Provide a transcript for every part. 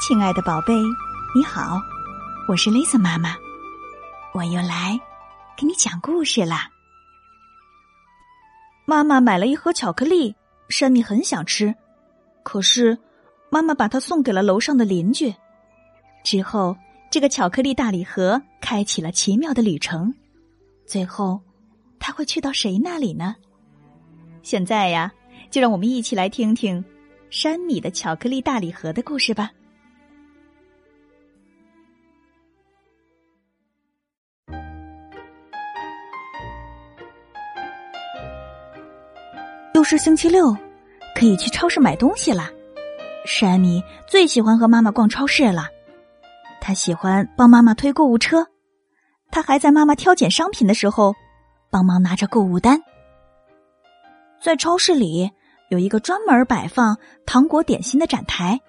亲爱的宝贝，你好，我是 Lisa 妈妈，我又来给你讲故事啦。妈妈买了一盒巧克力，山米很想吃，可是妈妈把它送给了楼上的邻居。之后，这个巧克力大礼盒开启了奇妙的旅程。最后，他会去到谁那里呢？现在呀，就让我们一起来听听山米的巧克力大礼盒的故事吧。又是星期六，可以去超市买东西了。山米最喜欢和妈妈逛超市了，他喜欢帮妈妈推购物车，他还在妈妈挑拣商品的时候帮忙拿着购物单。在超市里有一个专门摆放糖果点心的展台，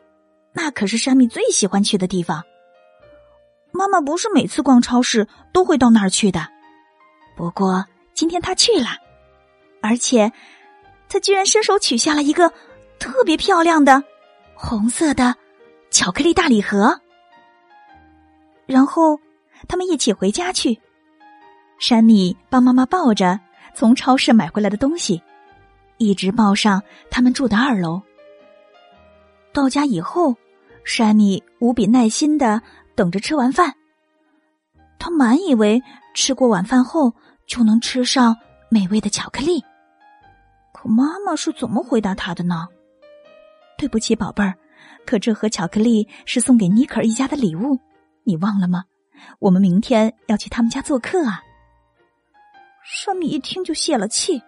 那可是山米最喜欢去的地方。妈妈不是每次逛超市都会到那儿去的，不过今天他去了，而且。他居然伸手取下了一个特别漂亮的红色的巧克力大礼盒，然后他们一起回家去。山米帮妈妈抱着从超市买回来的东西，一直抱上他们住的二楼。到家以后，山米无比耐心的等着吃完饭。他满以为吃过晚饭后就能吃上美味的巧克力。妈妈是怎么回答他的呢？对不起，宝贝儿，可这盒巧克力是送给尼克尔一家的礼物，你忘了吗？我们明天要去他们家做客啊。山米一听就泄了气，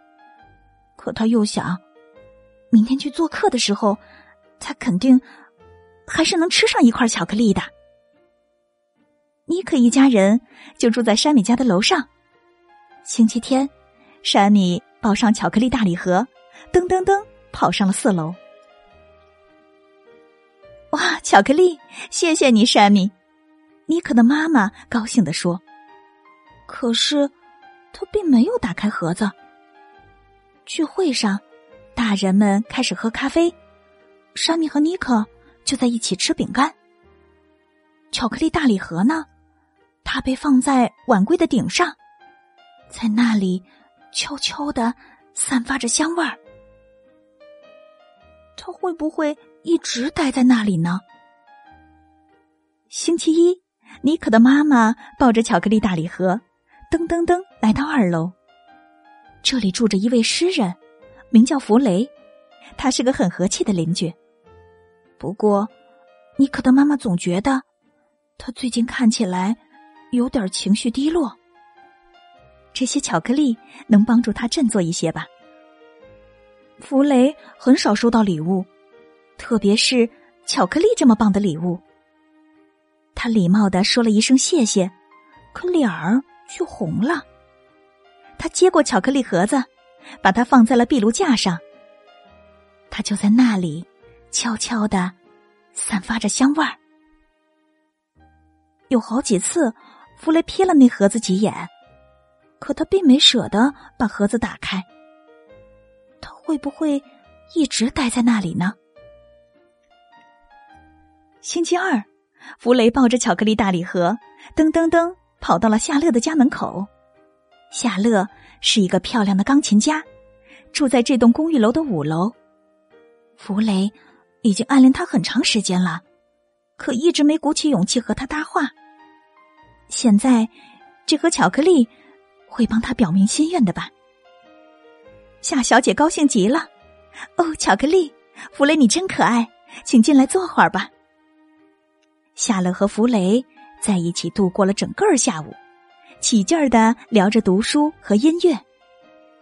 可他又想，明天去做客的时候，他肯定还是能吃上一块巧克力的。尼克一家人就住在山米家的楼上。星期天，山米。抱上巧克力大礼盒，噔噔噔跑上了四楼。哇，巧克力！谢谢你，山米。尼克的妈妈高兴的说。可是，他并没有打开盒子。聚会上，大人们开始喝咖啡，山米和尼克就在一起吃饼干。巧克力大礼盒呢？它被放在碗柜的顶上，在那里。悄悄的散发着香味儿，他会不会一直待在那里呢？星期一，尼克的妈妈抱着巧克力大礼盒，噔噔噔来到二楼。这里住着一位诗人，名叫弗雷，他是个很和气的邻居。不过，尼克的妈妈总觉得他最近看起来有点情绪低落。这些巧克力能帮助他振作一些吧。弗雷很少收到礼物，特别是巧克力这么棒的礼物。他礼貌的说了一声谢谢，可脸儿却红了。他接过巧克力盒子，把它放在了壁炉架上。他就在那里，悄悄的散发着香味儿。有好几次，弗雷瞥了那盒子几眼。可他并没舍得把盒子打开，会不会一直待在那里呢？星期二，弗雷抱着巧克力大礼盒，噔噔噔跑到了夏乐的家门口。夏乐是一个漂亮的钢琴家，住在这栋公寓楼的五楼。弗雷已经暗恋他很长时间了，可一直没鼓起勇气和他搭话。现在，这盒巧克力。会帮他表明心愿的吧？夏小姐高兴极了。哦，巧克力，弗雷，你真可爱，请进来坐会儿吧。夏乐和弗雷在一起度过了整个下午，起劲儿的聊着读书和音乐。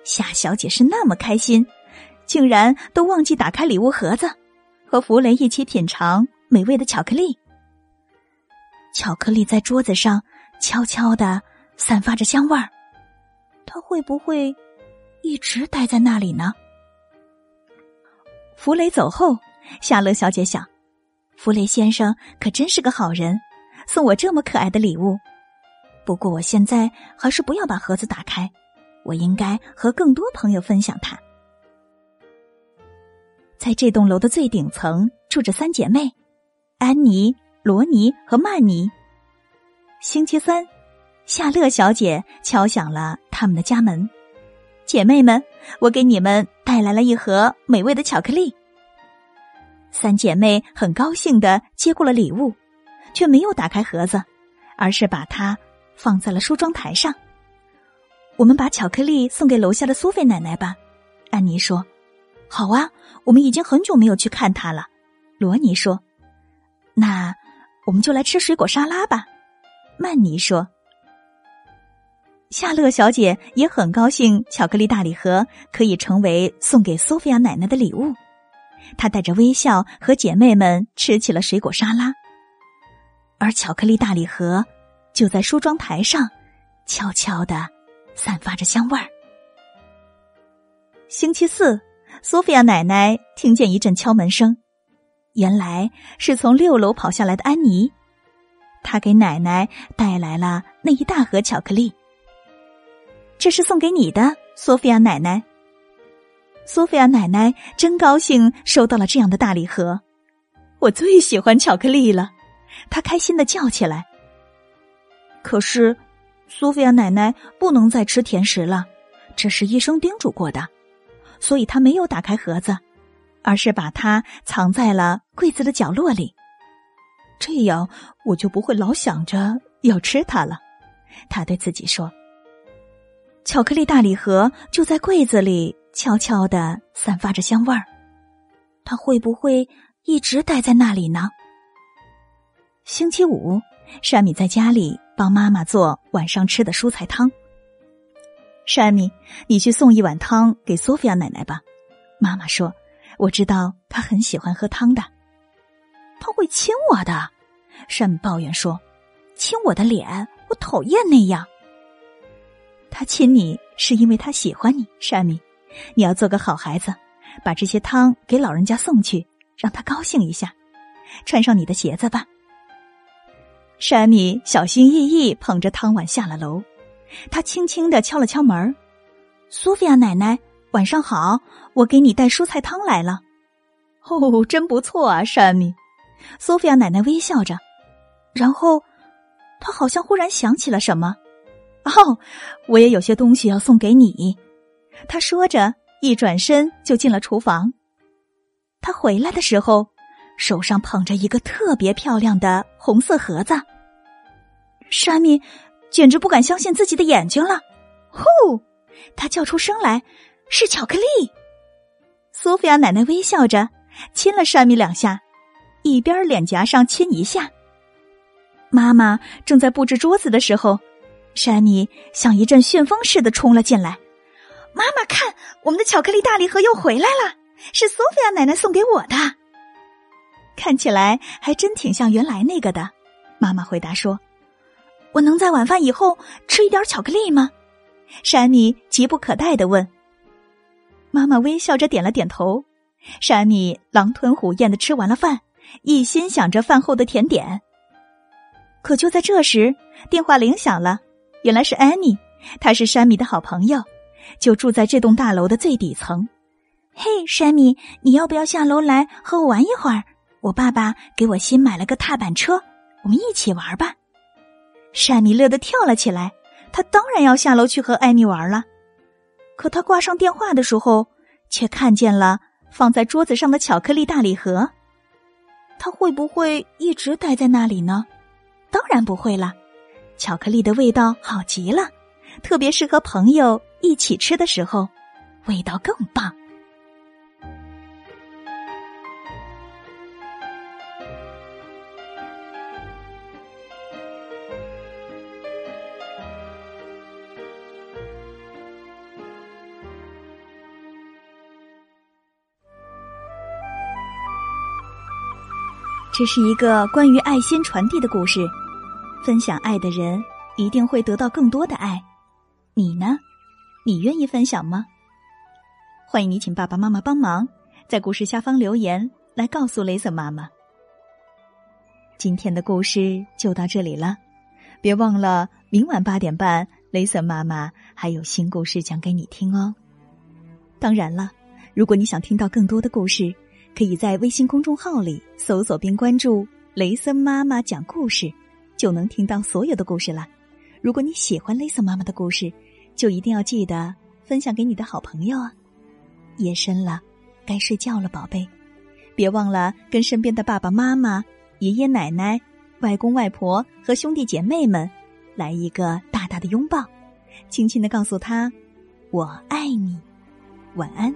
夏小姐是那么开心，竟然都忘记打开礼物盒子，和弗雷一起品尝美味的巧克力。巧克力在桌子上悄悄的散发着香味儿。他会不会一直待在那里呢？弗雷走后，夏乐小姐想：弗雷先生可真是个好人，送我这么可爱的礼物。不过我现在还是不要把盒子打开，我应该和更多朋友分享它。在这栋楼的最顶层住着三姐妹，安妮、罗尼和曼妮。星期三，夏乐小姐敲响了他们的家门。姐妹们，我给你们带来了一盒美味的巧克力。三姐妹很高兴的接过了礼物，却没有打开盒子，而是把它放在了梳妆台上。我们把巧克力送给楼下的苏菲奶奶吧，安妮说。好啊，我们已经很久没有去看她了。罗尼说。那我们就来吃水果沙拉吧，曼妮说。夏乐小姐也很高兴，巧克力大礼盒可以成为送给苏菲亚奶奶的礼物。她带着微笑和姐妹们吃起了水果沙拉，而巧克力大礼盒就在梳妆台上悄悄的散发着香味儿。星期四，苏菲亚奶奶听见一阵敲门声，原来是从六楼跑下来的安妮，她给奶奶带来了那一大盒巧克力。这是送给你的，索菲亚奶奶。索菲亚奶奶真高兴收到了这样的大礼盒，我最喜欢巧克力了，她开心的叫起来。可是，索菲亚奶奶不能再吃甜食了，这是医生叮嘱过的，所以她没有打开盒子，而是把它藏在了柜子的角落里。这样，我就不会老想着要吃它了。她对自己说。巧克力大礼盒就在柜子里，悄悄的散发着香味儿。它会不会一直待在那里呢？星期五，山米在家里帮妈妈做晚上吃的蔬菜汤。山米，你去送一碗汤给索菲亚奶奶吧。妈妈说：“我知道她很喜欢喝汤的。”他会亲我的，山米抱怨说：“亲我的脸，我讨厌那样。”他亲你是因为他喜欢你，山米，你要做个好孩子，把这些汤给老人家送去，让他高兴一下。穿上你的鞋子吧。山米小心翼翼捧着汤碗下了楼，他轻轻的敲了敲门苏菲亚奶奶，晚上好，我给你带蔬菜汤来了。”哦，真不错啊，山米。苏菲亚奶奶微笑着，然后，她好像忽然想起了什么。哦，我也有些东西要送给你。他说着，一转身就进了厨房。他回来的时候，手上捧着一个特别漂亮的红色盒子。沙米简直不敢相信自己的眼睛了。呼！他叫出声来：“是巧克力！”苏菲亚奶奶微笑着亲了沙米两下，一边脸颊上亲一下。妈妈正在布置桌子的时候。山米像一阵旋风似的冲了进来，妈妈看，我们的巧克力大礼盒又回来了，是索菲亚奶奶送给我的，看起来还真挺像原来那个的。妈妈回答说：“我能在晚饭以后吃一点巧克力吗？”山米急不可待的问。妈妈微笑着点了点头。山米狼吞虎咽的吃完了饭，一心想着饭后的甜点。可就在这时，电话铃响了。原来是安妮，她是山米的好朋友，就住在这栋大楼的最底层。嘿，山米，你要不要下楼来和我玩一会儿？我爸爸给我新买了个踏板车，我们一起玩吧。山米乐得跳了起来，他当然要下楼去和安妮玩了。可他挂上电话的时候，却看见了放在桌子上的巧克力大礼盒。他会不会一直待在那里呢？当然不会了。巧克力的味道好极了，特别是和朋友一起吃的时候，味道更棒。这是一个关于爱心传递的故事。分享爱的人一定会得到更多的爱，你呢？你愿意分享吗？欢迎你请爸爸妈妈帮忙，在故事下方留言来告诉雷森妈妈。今天的故事就到这里了，别忘了明晚八点半，雷森妈妈还有新故事讲给你听哦。当然了，如果你想听到更多的故事，可以在微信公众号里搜索并关注雷森妈妈讲故事，就能听到所有的故事了。如果你喜欢 Lisa 妈妈的故事，就一定要记得分享给你的好朋友啊！夜深了，该睡觉了，宝贝，别忘了跟身边的爸爸妈妈、爷爷奶奶、外公外婆和兄弟姐妹们来一个大大的拥抱，轻轻的告诉他：“我爱你。”晚安。